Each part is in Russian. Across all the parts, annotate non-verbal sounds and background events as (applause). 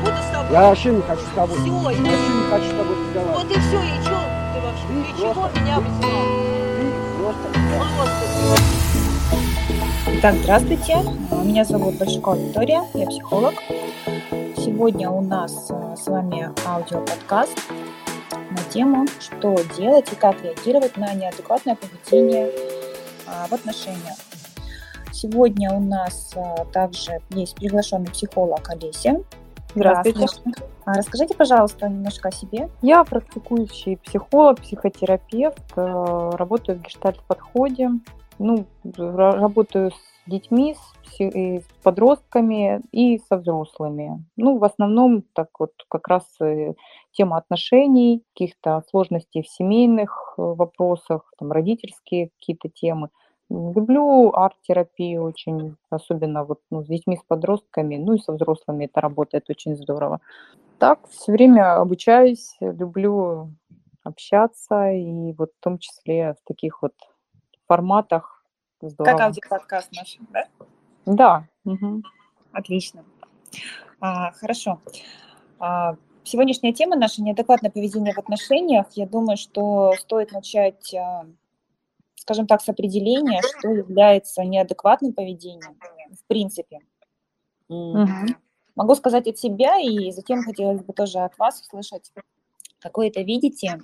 буду с тобой. Я вообще не хочу с тобой. Всё, я вообще не хочу с тобой разговаривать. Вот и все, и что ты вообще? Ты Ты чего меня вызвал? Ты просто... Просто. Итак, здравствуйте. Меня зовут Большакова Виктория, я психолог. Сегодня у нас э, с вами аудиоподкаст на тему, что делать и как реагировать на неадекватное поведение а, в отношениях. Сегодня у нас а, также есть приглашенный психолог Олеся. Здравствуйте. А, Расскажите, пожалуйста, немножко о себе. Я практикующий психолог, психотерапевт, э, работаю в гештальт-подходе, ну, ра- работаю с детьми, с, с подростками и со взрослыми. Ну, в основном так вот как раз э, тема отношений, каких-то сложностей в семейных э, вопросах, там, родительские какие-то темы. Люблю арт-терапию очень, особенно вот ну, с детьми, с подростками, ну и со взрослыми это работает очень здорово. Так, все время обучаюсь, люблю общаться, и вот в том числе в таких вот форматах здорово. Как аудиоподкаст наш, да? Да. мгм. Отлично. А, хорошо. А, сегодняшняя тема наша неадекватное поведение в отношениях. Я думаю, что стоит начать, а, скажем так, с определения, что является неадекватным поведением в принципе. Мгм. Могу сказать от себя, и затем хотелось бы тоже от вас услышать, как вы это видите.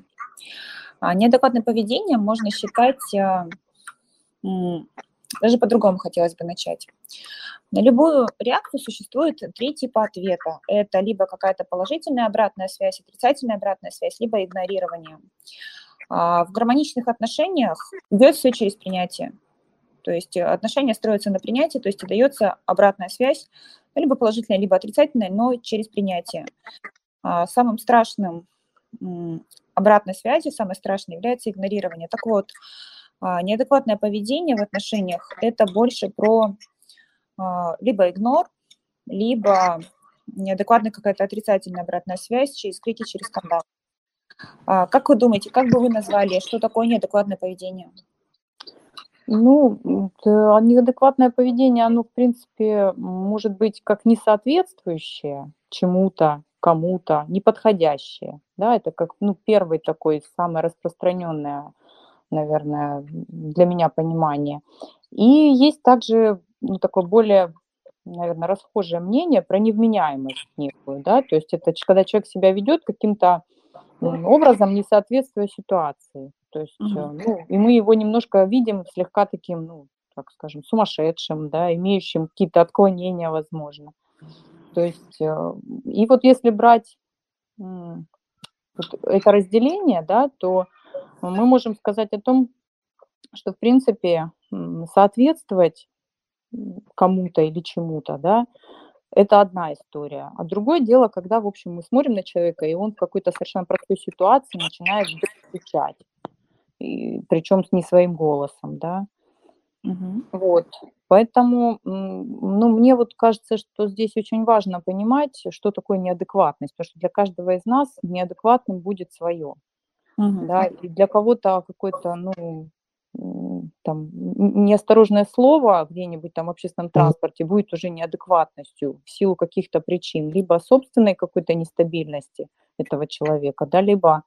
А, Неадекватное поведение можно считать, а, даже по-другому хотелось бы начать. На любую реакцию существует три типа ответа. Это либо какая-то положительная обратная связь, отрицательная обратная связь, либо игнорирование. А, В гармоничных отношениях идет все через принятие. То есть э, отношения строятся на принятии, то есть дается обратная связь, либо положительная, либо отрицательная, но через принятие. А, Самым страшным обратной связью, самое страшное является игнорирование. Так вот, а, неадекватное поведение в отношениях – это больше про либо игнор, либо неадекватная какая-то отрицательная обратная связь через крики, через скандал. А, Как вы думаете, как бы вы назвали, что такое неадекватное поведение? Ну, а неадекватное поведение, оно, в принципе, может быть как несоответствующее чему-то, кому-то, неподходящее. Да, это как, ну, первый такой, самое распространенное, наверное, для меня понимание. И есть также, ну, такое более, наверное, расхожее мнение про невменяемость некую, да, то есть это когда человек себя ведет каким-то образом, не соответствуя ситуации. То есть, э, ну, и мы его немножко видим слегка таким, ну, так скажем, сумасшедшим, да, имеющим какие-то отклонения, возможно. То есть, э, и вот если брать вот это разделение, да, то мы можем сказать о том, что, в принципе, соответствовать кому-то или чему-то, да, это одна история. А другое дело, когда, в общем, мы смотрим на человека, и он в какой-то совершенно простой ситуации начинает кричать, и, причем не своим голосом, да. Мгм. Вот. Поэтому, ну, мне вот кажется, что здесь очень важно понимать, что такое неадекватность, потому что для каждого из нас неадекватным будет свое, Мгм. да, и для кого-то какой-то, ну, там, неосторожное слово где-нибудь там в общественном транспорте будет уже неадекватностью в силу каких-то причин, либо собственной какой-то нестабильности этого человека, да, либо,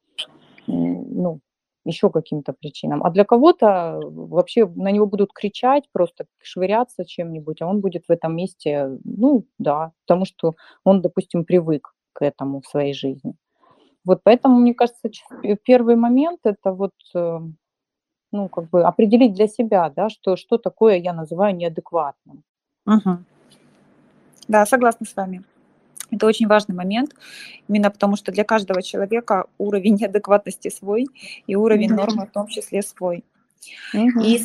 ну, еще каким-то причинам. А для кого-то вообще на него будут кричать, просто швыряться чем-нибудь, а он будет в этом месте, ну, да, потому что он, допустим, привык к этому в своей жизни. Вот поэтому, мне кажется, первый момент это вот, э, ну, как бы определить для себя, да, что, что такое я называю неадекватным. Мгм. Да, согласна с вами. Это очень важный момент, именно потому что для каждого человека уровень (laughs) неадекватности свой и уровень Мгм. нормы в том числе свой. Мгм. И,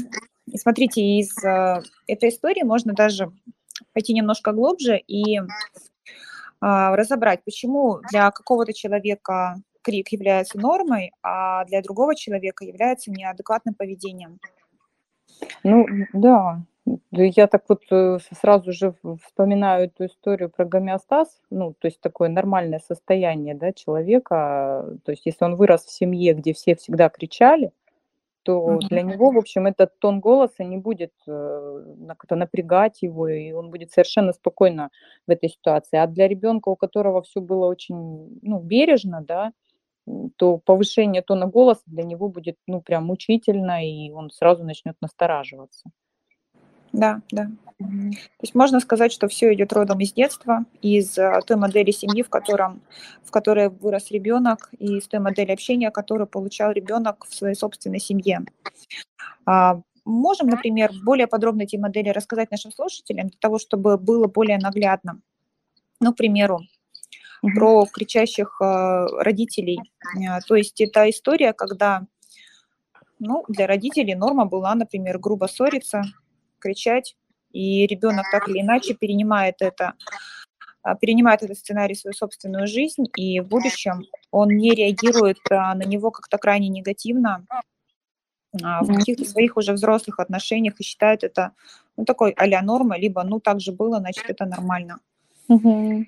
и смотрите, из э, этой истории можно даже пойти немножко глубже и а, разобрать, почему для какого-то человека крик является нормой, а для другого человека является неадекватным поведением. Ну, да. Я так вот э, сразу же вспоминаю эту историю про гомеостаз, ну, то есть такое нормальное состояние, да, человека. То есть если он вырос в семье, где все всегда кричали, Мгм. для него, в общем, этот тон голоса не будет э, как-то напрягать его, и он будет совершенно спокойно в этой ситуации. А для ребенка, у которого все было очень, ну, бережно, да, то повышение тона голоса для него будет, ну, прям мучительно, и он сразу начнет настораживаться. Да, да. То есть можно сказать, что все идет родом из детства, из а, той модели семьи, в, котором, в которой вырос ребенок, и из той модели общения, которую получал ребенок в своей собственной семье. А, можем, например, более подробно эти модели рассказать нашим слушателям, для того, чтобы было более наглядно. Ну, к примеру, Про кричащих а, родителей. А, То есть это история, когда ну, для родителей норма была, например, грубо ссориться, кричать, и ребенок так или иначе перенимает это, а, перенимает этот сценарий в свою собственную жизнь, и в будущем он не реагирует на него как-то крайне негативно в каких-то своих уже взрослых отношениях и считает это ну, такой а-ля норма, либо ну так же было, значит это нормально. Мгм.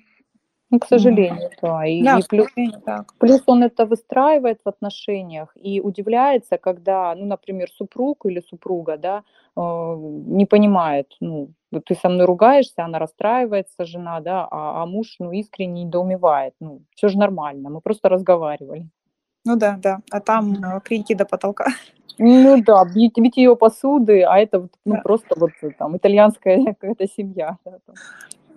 Ну, к сожалению, да. И, Да, и плюс, так. плюс он это выстраивает в отношениях и удивляется, когда, ну, например, супруг или супруга, да, э, не понимает, ну, ты со мной ругаешься, она расстраивается, жена, да, а, а муж, ну, искренне недоумевает, ну, все же нормально, мы просто разговаривали. Ну да, да. А там а, крики до потолка. Ну да, бить, битье посуды, а это вот, ну, Да. просто вот э, там итальянская (laughs) какая-то семья. да, там.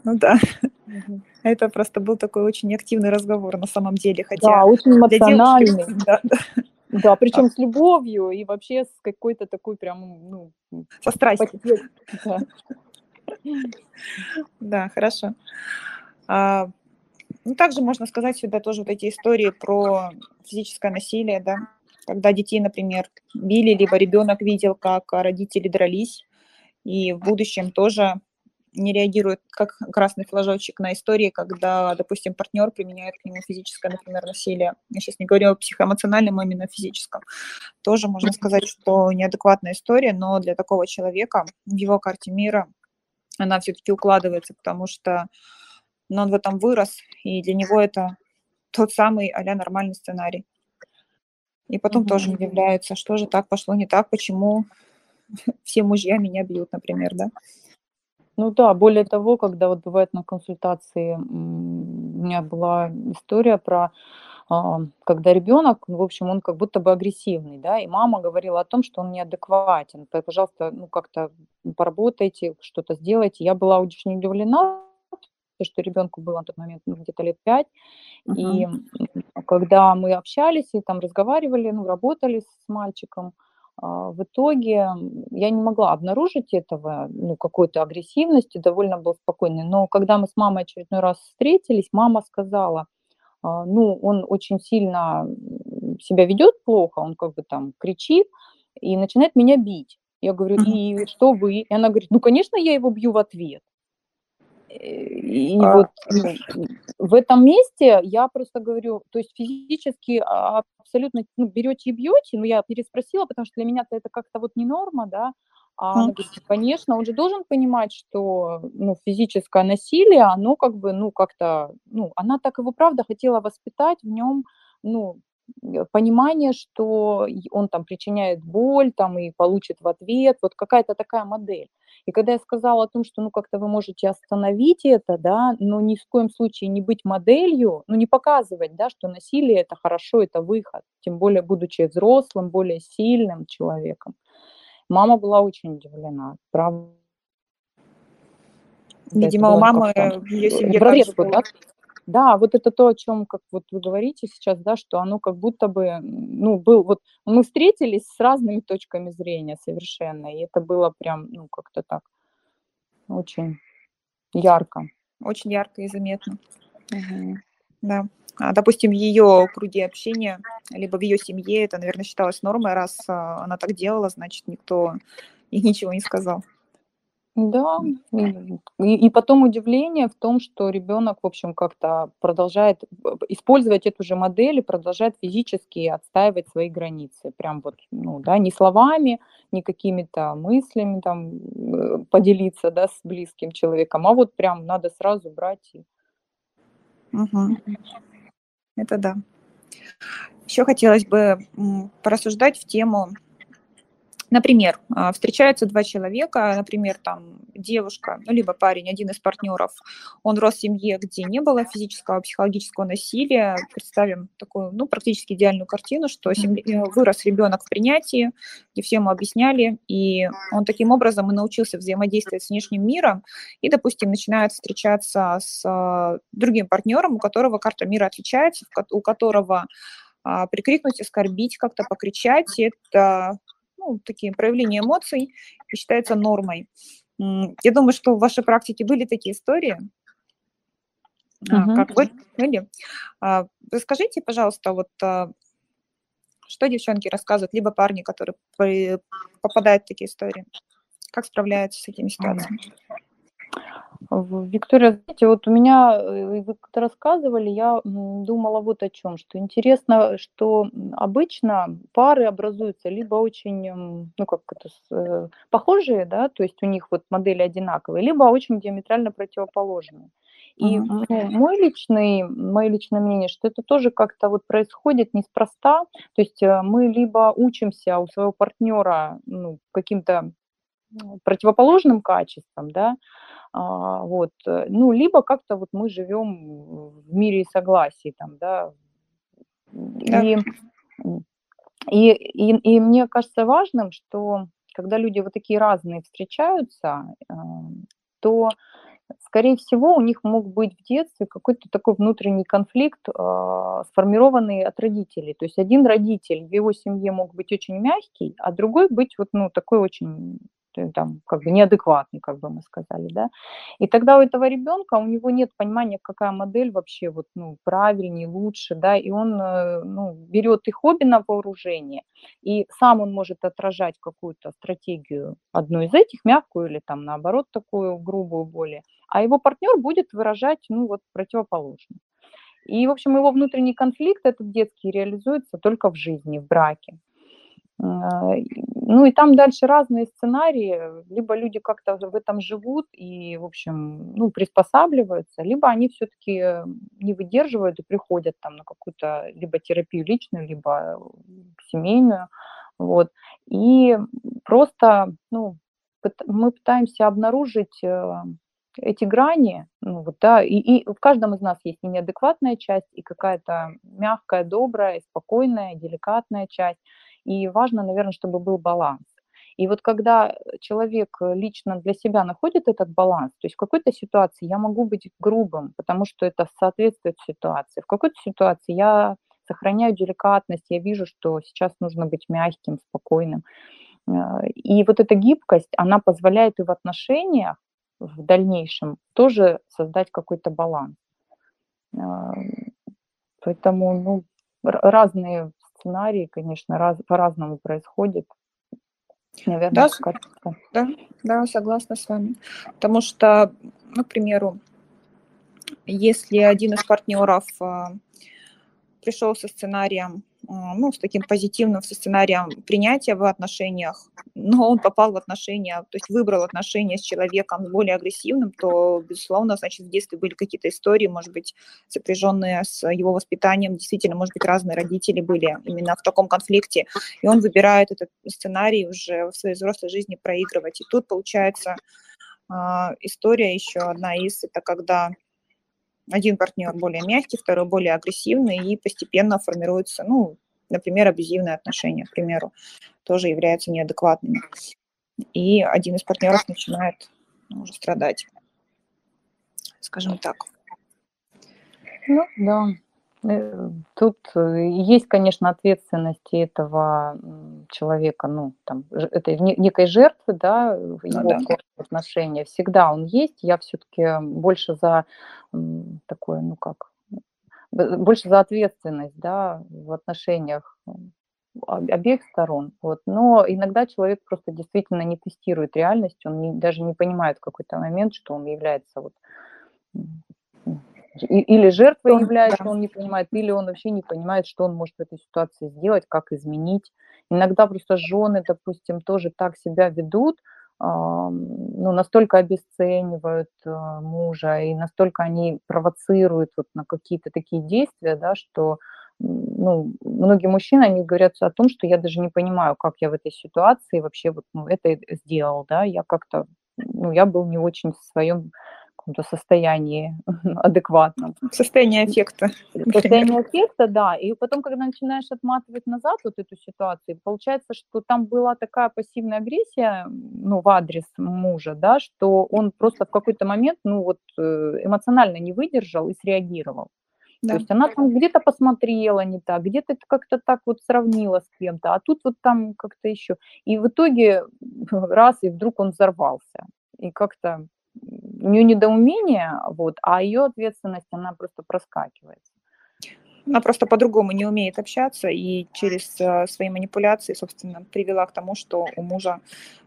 Ну да. Мгм. Это просто был такой очень активный разговор на самом деле, Да, хотя очень для девушки, эмоциональный. (laughs) да, да, Да, причем с любовью и вообще с какой-то такой прям, ну, со страстью. да. Да, хорошо. А, ну, также можно сказать сюда тоже вот эти истории про физическое насилие, да, когда детей, например, били, либо ребенок видел, как а, родители дрались, и в будущем тоже не реагирует как красный флажочек на истории, когда, допустим, партнер применяет к нему физическое, например, насилие. Я сейчас не говорю о психоэмоциональном, а именно о физическом. Тоже можно сказать, что неадекватная история, но для такого человека в его карте мира она все-таки укладывается, потому что ну, он в этом вырос, и для него это тот самый а нормальный сценарий. И потом тоже Мгм. удивляется, что же так пошло не так, почему (laughs) все мужья меня бьют, например, да? Ну да, более того, когда вот бывает на консультации, м, у меня была история про, а, когда ребенок, в общем, он как будто бы агрессивный, да, и мама говорила о том, что он неадекватен. Пожалуйста, ну как-то поработайте, что-то сделайте. Я была очень удивлена, что ребенку было на тот момент ну, где-то лет пять, и Мгм. м, когда мы общались и там разговаривали, ну, работали с мальчиком, в итоге я не могла обнаружить этого, ну, какой-то агрессивности, довольно был спокойный. Но когда мы с мамой очередной раз встретились, мама сказала, а, ну, он очень сильно себя ведет плохо, он как бы там кричит и начинает меня бить. Я говорю, и что вы? И она говорит, ну, конечно, я его бью в ответ. И А, вот ну, в этом месте я просто говорю, то есть физически а, абсолютно ну, берете и бьете, ну я переспросила, потому что для меня-то это как-то вот не норма, да, а она Мгм. говорит, «Ну, конечно, он же должен понимать, что ну, физическое насилие, оно как бы, ну как-то, ну она так его правда хотела воспитать в нем, ну понимание, что он там причиняет боль, там и получит в ответ, вот какая-то такая модель. И когда я сказала о том, что, ну, как-то вы можете остановить это, да, но ни в коем случае не быть моделью, ну, не показывать, да, что насилие это хорошо, это выход, тем более будучи взрослым, более сильным человеком. Мама была очень удивлена, правда. Видимо, у мамы в ее семье вот, было. да? Да, вот это то, о чем, как вот вы говорите сейчас, да, что оно как будто бы, ну, был, вот мы встретились с разными точками зрения совершенно, и это было прям, ну, как-то так очень ярко. Очень ярко и заметно. Мгм. Да. А, допустим, в ее круге общения, либо в ее семье это, наверное, считалось нормой, раз а, она так делала, значит, никто ей ничего не сказал. Да, и, потом удивление в том, что ребенок, в общем, как-то продолжает использовать эту же модель и продолжает физически отстаивать свои границы. Прям вот, ну, да, не словами, не какими-то мыслями там э, поделиться, да, с близким человеком, а вот прям надо сразу брать и Мгм. Это да. Еще хотелось бы порассуждать в тему Например, а, встречаются два человека, например, там девушка, ну, либо парень, один из партнеров, он рос в семье, где не было физического, психологического насилия. Представим такую, ну, практически идеальную картину, что семья, э, вырос ребенок в принятии, где все ему объясняли, и он таким образом и научился взаимодействовать с внешним миром, и, допустим, начинает встречаться с а, другим партнером, у которого карта мира отличается, у которого а, прикрикнуть, оскорбить, как-то покричать, это ну, такие проявления эмоций и считается нормой. Я думаю, что в вашей практике были такие истории. Uh-huh. Как вы были? А, расскажите, пожалуйста, вот а, что девчонки рассказывают, либо парни, которые попадают в такие истории, как справляются с этими ситуациями? Виктория, знаете, вот у меня, э, вы как-то рассказывали, я думала вот о чем, что интересно, что обычно пары образуются либо очень, ну как это, э, похожие, да, то есть у них вот модели одинаковые, либо очень диаметрально противоположные. И ну, мой личный, мое личное мнение, что это тоже как-то вот происходит неспроста. То есть э, мы либо учимся у своего партнера ну, каким-то противоположным качествам, да, вот, э, ну, либо как-то вот мы живем в мире и согласии, там, да, да. И, и, и, и мне кажется важным, что когда люди вот такие разные встречаются, э, то, скорее всего, у них мог быть в детстве какой-то такой внутренний конфликт, а, сформированный от родителей. То есть один родитель в его семье мог быть очень мягкий, а другой быть вот, ну, такой очень там, как бы неадекватный, как бы мы сказали, да. И тогда у этого ребенка, у него нет понимания, какая модель вообще вот, ну, правильнее, лучше, да, и он, э, ну, берет их хобби на вооружение, и сам он может отражать какую-то стратегию, одну из этих, мягкую или там, наоборот, такую грубую более, а его партнер будет выражать, ну, вот противоположно. И, в общем, его внутренний конфликт этот детский реализуется только в жизни, в браке. А, ну и там дальше разные сценарии. Либо люди как-то в этом живут и, в общем, ну, приспосабливаются, либо они все-таки не выдерживают и приходят там на какую-то либо терапию личную, либо семейную. Вот. И просто ну, мы пытаемся обнаружить э, эти грани, ну, вот, да, и, и в каждом из нас есть и неадекватная часть, и какая-то мягкая, добрая, спокойная, деликатная часть. И важно, наверное, чтобы был баланс. И вот когда человек лично для себя находит этот баланс, то есть в какой-то ситуации я могу быть грубым, потому что это соответствует ситуации, в какой-то ситуации я сохраняю деликатность, я вижу, что сейчас нужно быть мягким, спокойным. Э, и вот эта гибкость, она позволяет и в отношениях в дальнейшем тоже создать какой-то баланс. Э, поэтому ну, разные сценарии, конечно, раз, по-разному происходит. Наверное, да, да, да, согласна с вами. Потому что, ну, к примеру, если один из партнеров а, пришел со сценарием ну, с таким позитивным сценарием принятия в отношениях, но он попал в отношения, то есть выбрал отношения с человеком более агрессивным, то, безусловно, значит, в детстве были какие-то истории, может быть, сопряженные с его воспитанием, действительно, может быть, разные родители были именно в таком конфликте, и он выбирает этот сценарий уже в своей взрослой жизни проигрывать. И тут, получается, а, история еще одна из, это когда один партнер более мягкий, второй более агрессивный, и постепенно формируются, ну, например, абьюзивные отношения, к примеру, тоже являются неадекватными. И один из партнеров начинает ну, уже страдать, скажем так. Ну, да. Э, тут э, есть, конечно, ответственность этого человека, ну, там, это некой жертвы, да, в ну его ну, да. отношения. Всегда он есть. Я все-таки больше за такое, ну как, больше за ответственность, да, в отношениях обеих сторон. Вот. Но иногда человек просто действительно не тестирует реальность, он не, даже не понимает в какой-то момент, что он является вот или жертвой является, он не понимает, или он вообще не понимает, что он может в этой ситуации сделать, как изменить. Иногда просто жены, допустим, тоже так себя ведут, ну, настолько обесценивают а, мужа и настолько они провоцируют вот на какие-то такие действия, да, что ну, многие мужчины, они говорят о том, что я даже не понимаю, как я в этой ситуации вообще вот, ну, это сделал, да, я как-то, ну, я был не очень в своем каком-то состоянии (laughs) адекватном. Состояние эффекта. Состояние эффекта, да. И потом, когда начинаешь отматывать назад вот эту ситуацию, получается, что там была такая пассивная агрессия, ну, в адрес мужа, да, что он просто в какой-то момент, ну, вот э, эмоционально не выдержал и среагировал. Да. То есть она там где-то посмотрела не так, где-то как-то так вот сравнила с кем-то, а тут вот там как-то еще. И в итоге (laughs) раз, и вдруг он взорвался. И как-то у нее недоумение, вот, а ее ответственность, она просто проскакивает. Она просто по-другому не умеет общаться и через э, свои манипуляции, собственно, привела к тому, что у мужа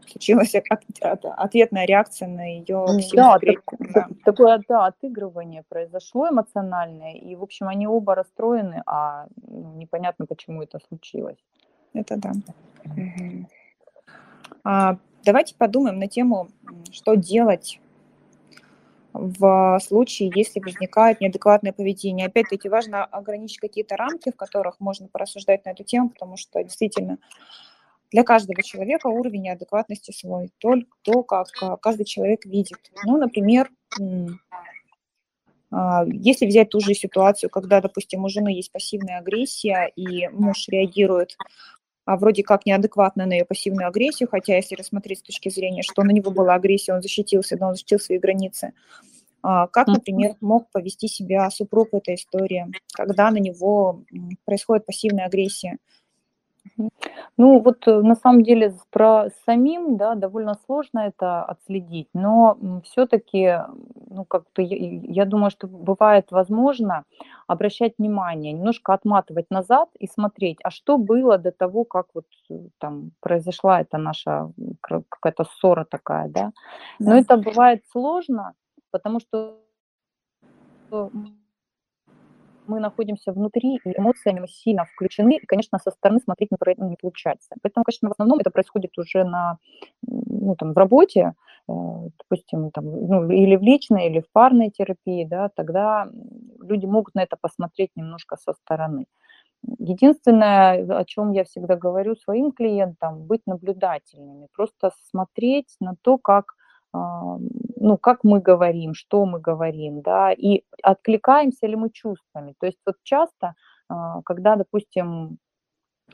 случилась ответная реакция на ее да, так, да. такое да, отыгрывание произошло эмоциональное, и, в общем, они оба расстроены, а непонятно, почему это случилось. Это да. Угу. А, давайте подумаем на тему, что делать в случае, если возникает неадекватное поведение. Опять-таки важно ограничить какие-то рамки, в которых можно порассуждать на эту тему, потому что действительно для каждого человека уровень неадекватности свой, только то, как а, каждый человек видит. Ну, например, а, если взять ту же ситуацию, когда, допустим, у жены есть пассивная агрессия, и муж реагирует а, вроде как неадекватно на ее пассивную агрессию, хотя если рассмотреть с точки зрения, что на него была агрессия, он защитился, но он защитил свои границы. А, как, например, мог повести себя супруг в этой истории, когда на него происходит пассивная агрессия? Ну, вот э, на самом деле про самим, да, довольно сложно это отследить, но все-таки, ну, как-то я, я думаю, что бывает возможно обращать внимание, немножко отматывать назад и смотреть, а что было до того, как вот э, там произошла эта наша какая-то ссора такая, да. Но это бывает сложно, потому что мы находимся внутри, и эмоциями мы сильно включены, и, конечно, со стороны смотреть не, не получается. Поэтому, конечно, в основном это происходит уже на, ну, там, в работе, э, допустим, там, ну, или в личной, или в парной терапии, да, тогда люди могут на это посмотреть немножко со стороны. Единственное, о чем я всегда говорю своим клиентам, быть наблюдательными, просто смотреть на то, как ну, как мы говорим, что мы говорим, да, и откликаемся ли мы чувствами. То есть вот часто, а, когда, допустим,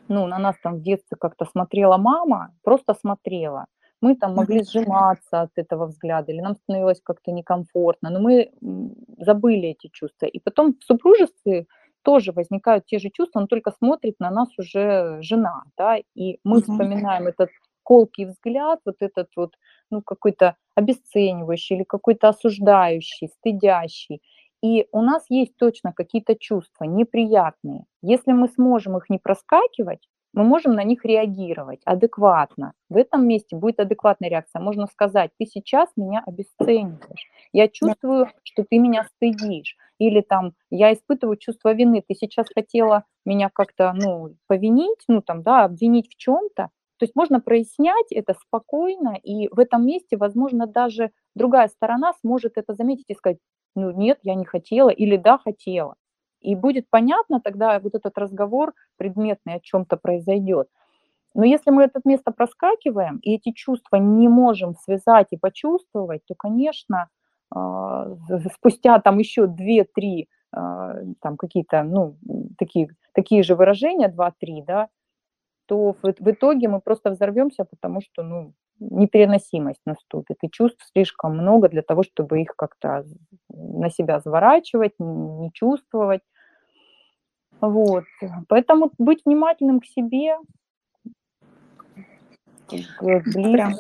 ну, на нас там в детстве как-то смотрела мама, просто смотрела, мы там могли сжиматься от этого взгляда, или нам становилось как-то некомфортно, но мы забыли эти чувства. И потом в супружестве тоже возникают те же чувства, но только смотрит на нас уже жена, да, и мы вспоминаем этот колкий взгляд, вот этот вот, ну, какой-то обесценивающий или какой-то осуждающий, стыдящий. И у нас есть точно какие-то чувства неприятные. Если мы сможем их не проскакивать, мы можем на них реагировать адекватно. В этом месте будет адекватная реакция. Можно сказать, ты сейчас меня обесцениваешь. Я чувствую, что ты меня стыдишь. Или там, я испытываю чувство вины. Ты сейчас хотела меня как-то, ну, повинить, ну, там, да, обвинить в чем-то. То есть можно прояснять это спокойно, и в этом месте, возможно, даже другая сторона сможет это заметить и сказать, ну нет, я не хотела, или да, хотела. И будет понятно тогда вот этот разговор предметный о чем-то произойдет. Но если мы это место проскакиваем, и эти чувства не можем связать и почувствовать, то, конечно, а, спустя там еще 2-3 а, там какие-то, ну, такие, такие же выражения, 2-3, да, то в, в итоге мы просто взорвемся, потому что, ну, непереносимость наступит, и чувств слишком много для того, чтобы их как-то на себя заворачивать, не чувствовать. Вот. Поэтому быть внимательным к себе, Прям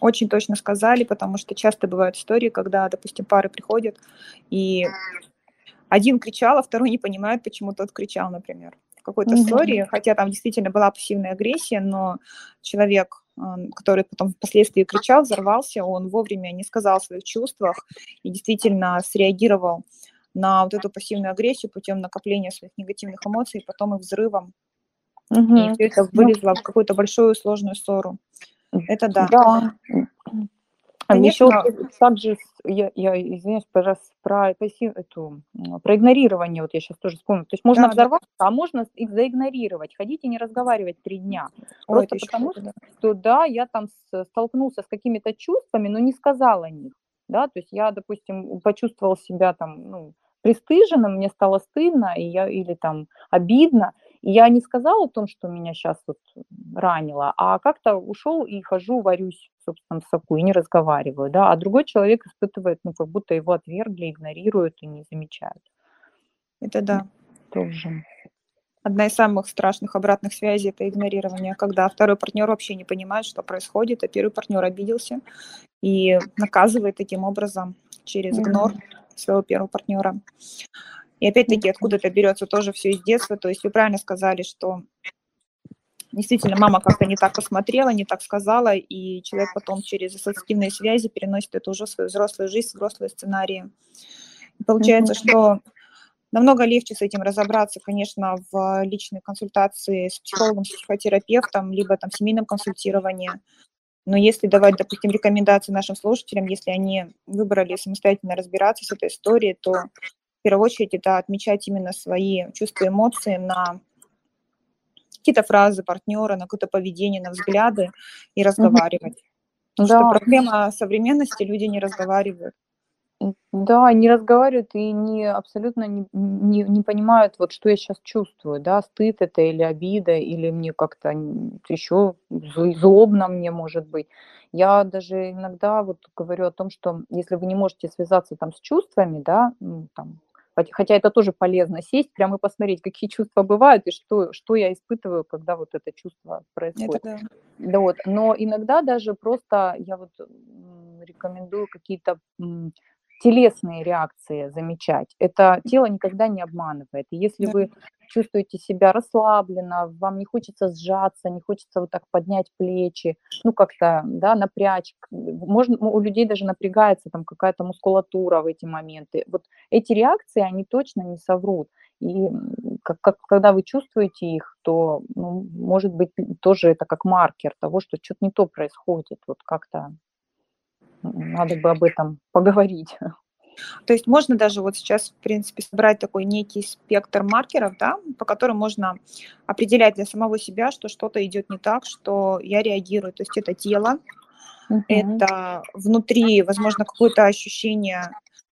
очень точно сказали, потому что часто бывают истории, когда, допустим, пары приходят, и один кричал, а второй не понимает, почему тот кричал, например какой-то mm-hmm. ссоре, хотя там действительно была пассивная агрессия, но человек, который потом впоследствии кричал, взорвался, он вовремя не сказал о своих чувствах и действительно среагировал на вот эту пассивную агрессию путем накопления своих негативных эмоций, потом и взрывом. Mm-hmm. И все это вылезло в какую-то большую сложную ссору. Это да. Да. Еще Конечно. также, я, я извиняюсь, пожалуйста, про эту, про игнорирование, вот я сейчас тоже вспомнила. То есть можно Да, да. взорваться, а можно их заигнорировать, ходить и не разговаривать три дня. Ой, Просто потому хуже, да. что, да, я там столкнулся с какими-то чувствами, но не сказал о них, да, то есть я, допустим, почувствовал себя там, ну, пристыженным, мне стало стыдно, и я, или там обидно, и я не сказал о том, что меня сейчас вот ранило, а как-то ушел и хожу, варюсь в собственном соку и не разговариваю, да, а другой человек испытывает, ну, как будто его отвергли, игнорируют и не замечают. Это да. Тоже. Одна из самых страшных обратных связей– это игнорирование, когда второй партнер вообще не понимает, что происходит, а первый партнер обиделся и наказывает таким образом через игнор своего первого партнера. И опять-таки откуда-то берется тоже все из детства. То есть вы правильно сказали, что действительно мама как-то не так посмотрела, не так сказала, и человек потом через ассоциативные связи переносит это уже в свою взрослую жизнь, взрослые сценарии. И получается, Мгм. что намного легче с этим разобраться, конечно, в личной консультации с психологом, с психотерапевтом, либо там в семейном консультировании. Но если давать, допустим, рекомендации нашим слушателям, если они выбрали самостоятельно разбираться с этой историей, то в первую очередь это отмечать именно свои чувства, эмоции на какие-то фразы партнера, на какое-то поведение, на взгляды и разговаривать. Потому что Да, проблема современности, люди не разговаривают. Да, не разговаривают и не абсолютно не, не, не понимают, вот что я сейчас чувствую, да, стыд это или обида, или мне как-то еще злобно мне может быть. Я даже иногда вот говорю о том, что если вы не можете связаться там с чувствами, да, ну, там, хотя это тоже полезно, сесть прямо и посмотреть, какие чувства бывают и что, что я испытываю, когда вот это чувство Это происходит. да. Да вот, но иногда даже просто я вот рекомендую какие-то телесные реакции замечать. Это тело никогда не обманывает. И если Да. вы чувствуете себя расслабленно, вам не хочется сжаться, не хочется вот так поднять плечи, ну как-то, да, напрячь. Можно, у людей даже напрягается там какая-то мускулатура в эти моменты. Вот эти реакции, они точно не соврут. И как, как- когда вы чувствуете их, то, ну, может быть, тоже это как маркер того, что что-то не то происходит. Вот как-то надо бы об этом поговорить. (laughs) То есть можно даже вот сейчас, в принципе, собрать такой некий спектр маркеров, да, по которым можно определять для самого себя, что что-то идет не так, что я реагирую. То есть это тело, Мгм. это внутри, возможно, какое-то ощущение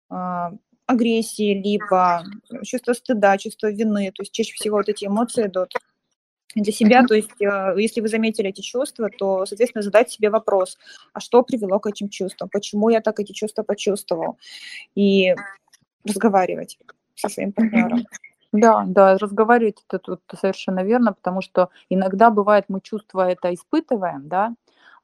а, агрессии, либо чувство стыда, чувство вины. То есть чаще всего вот эти эмоции идут для себя. То есть э, если вы заметили эти чувства, то, соответственно, задать себе вопрос, а что привело к этим чувствам, почему я так эти чувства почувствовал, и разговаривать со своим партнером. Да, да, разговаривать это тут совершенно верно, потому что иногда бывает, мы чувства это испытываем, да,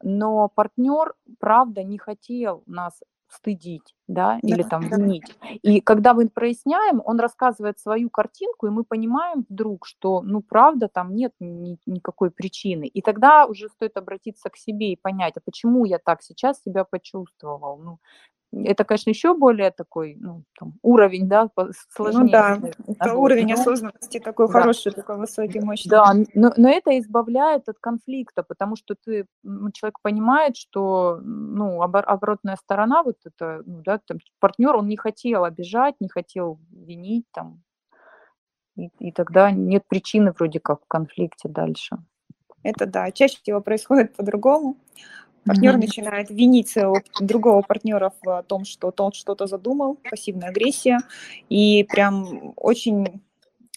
но партнер, правда, не хотел нас стыдить, да, или там винить. И когда мы проясняем, он рассказывает свою картинку, и мы понимаем вдруг, что, ну, правда, там нет ни- никакой причины. И тогда уже стоит обратиться к себе и понять, а почему я так сейчас себя почувствовал. Ну, это, конечно, еще более такой ну, там, уровень, да, по- сложнее. Ну да, это уровень но- осознанности такой Да. хороший, такой высокий, мощный. да, но, но это избавляет от конфликта, потому что ты, человек понимает, что ну, обор- оборотная сторона, вот это, ну, да, там, партнер, он не хотел обижать, не хотел винить, там, и, и тогда нет причины вроде как в конфликте дальше. Это да, чаще всего происходит по-другому. Партнер Мгм. начинает винить другого партнера в том, что тот что-то задумал, пассивная агрессия, и прям очень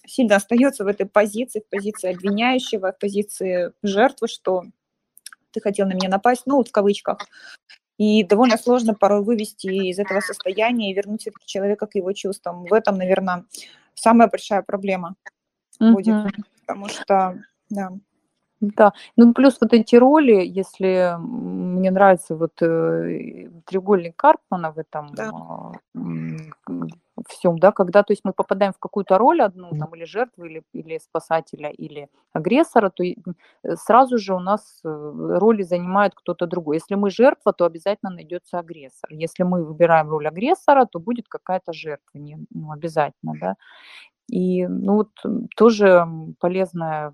сильно остается в этой позиции, в позиции обвиняющего, в позиции жертвы, что ты хотел на меня напасть, ну, вот в кавычках. И довольно сложно порой вывести из этого состояния и вернуть все-таки человека к его чувствам. В этом, наверное, самая большая проблема будет, Мгм. потому что, да, Да, ну плюс вот эти роли, если мне нравится вот э, треугольник Карпмана в этом Да. всем, да, когда, то есть мы попадаем в какую-то роль одну, там, или жертву, или, или спасателя, или агрессора, то э, сразу же у нас э, роли занимает кто-то другой. Если мы жертва, то обязательно найдется агрессор. Если мы выбираем роль агрессора, то будет какая-то жертва, не, ну, обязательно, да. И, ну, вот тоже полезная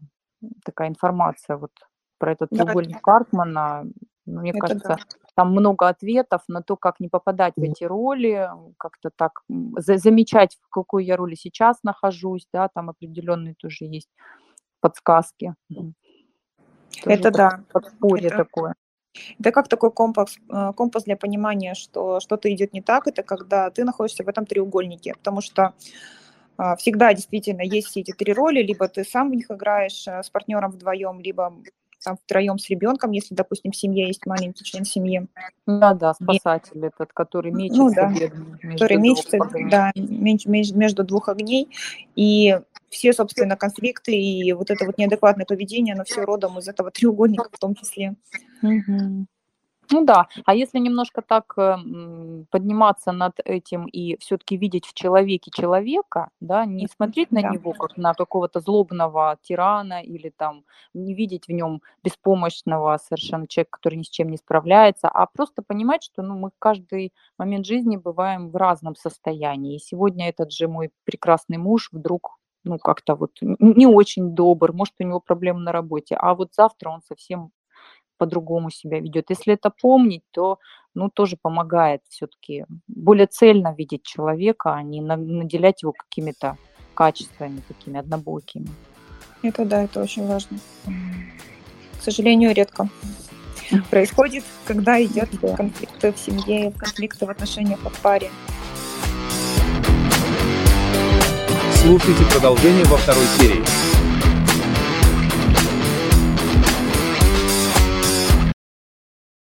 такая информация вот про этот Да, треугольник Карпмана. Ну, Мне это кажется, да. там много ответов на то, как не попадать в эти роли, как-то так за замечать, в какой я роли сейчас нахожусь, да, там определенные тоже есть подсказки. Тоже Это да. Подспорье Это такое. Это как такой компас, э, компас для понимания, что что-то идет не так, это когда ты находишься в этом треугольнике, потому что всегда действительно есть все эти три роли, либо ты сам в них играешь э, с партнером вдвоем, либо там втроем с ребенком, если, допустим, в семье есть маленький член семьи. Да, да, спасатель и, этот, который мечется, ну, да, между который мечется, да, между двух огней, и все, собственно, конфликты и вот это вот неадекватное поведение, оно все родом из этого треугольника в том числе. Угу. Ну да, а если немножко так э, подниматься над этим и все-таки видеть в человеке человека, да, не смотреть на Да. него как на какого-то злобного тирана или там не видеть в нем беспомощного совершенно человека, который ни с чем не справляется, а просто понимать, что ну, мы каждый момент жизни бываем в разном состоянии. И сегодня этот же мой прекрасный муж вдруг ну, как-то вот не очень добр, может, у него проблемы на работе, а вот завтра он совсем по-другому себя ведет. Если это помнить, то ну, тоже помогает все-таки более цельно видеть человека, а не наделять его какими-то качествами такими однобокими. Это да, это очень важно. К сожалению, редко происходит, когда идет да. конфликты в семье, конфликты в отношениях в паре. Слушайте продолжение во второй серии.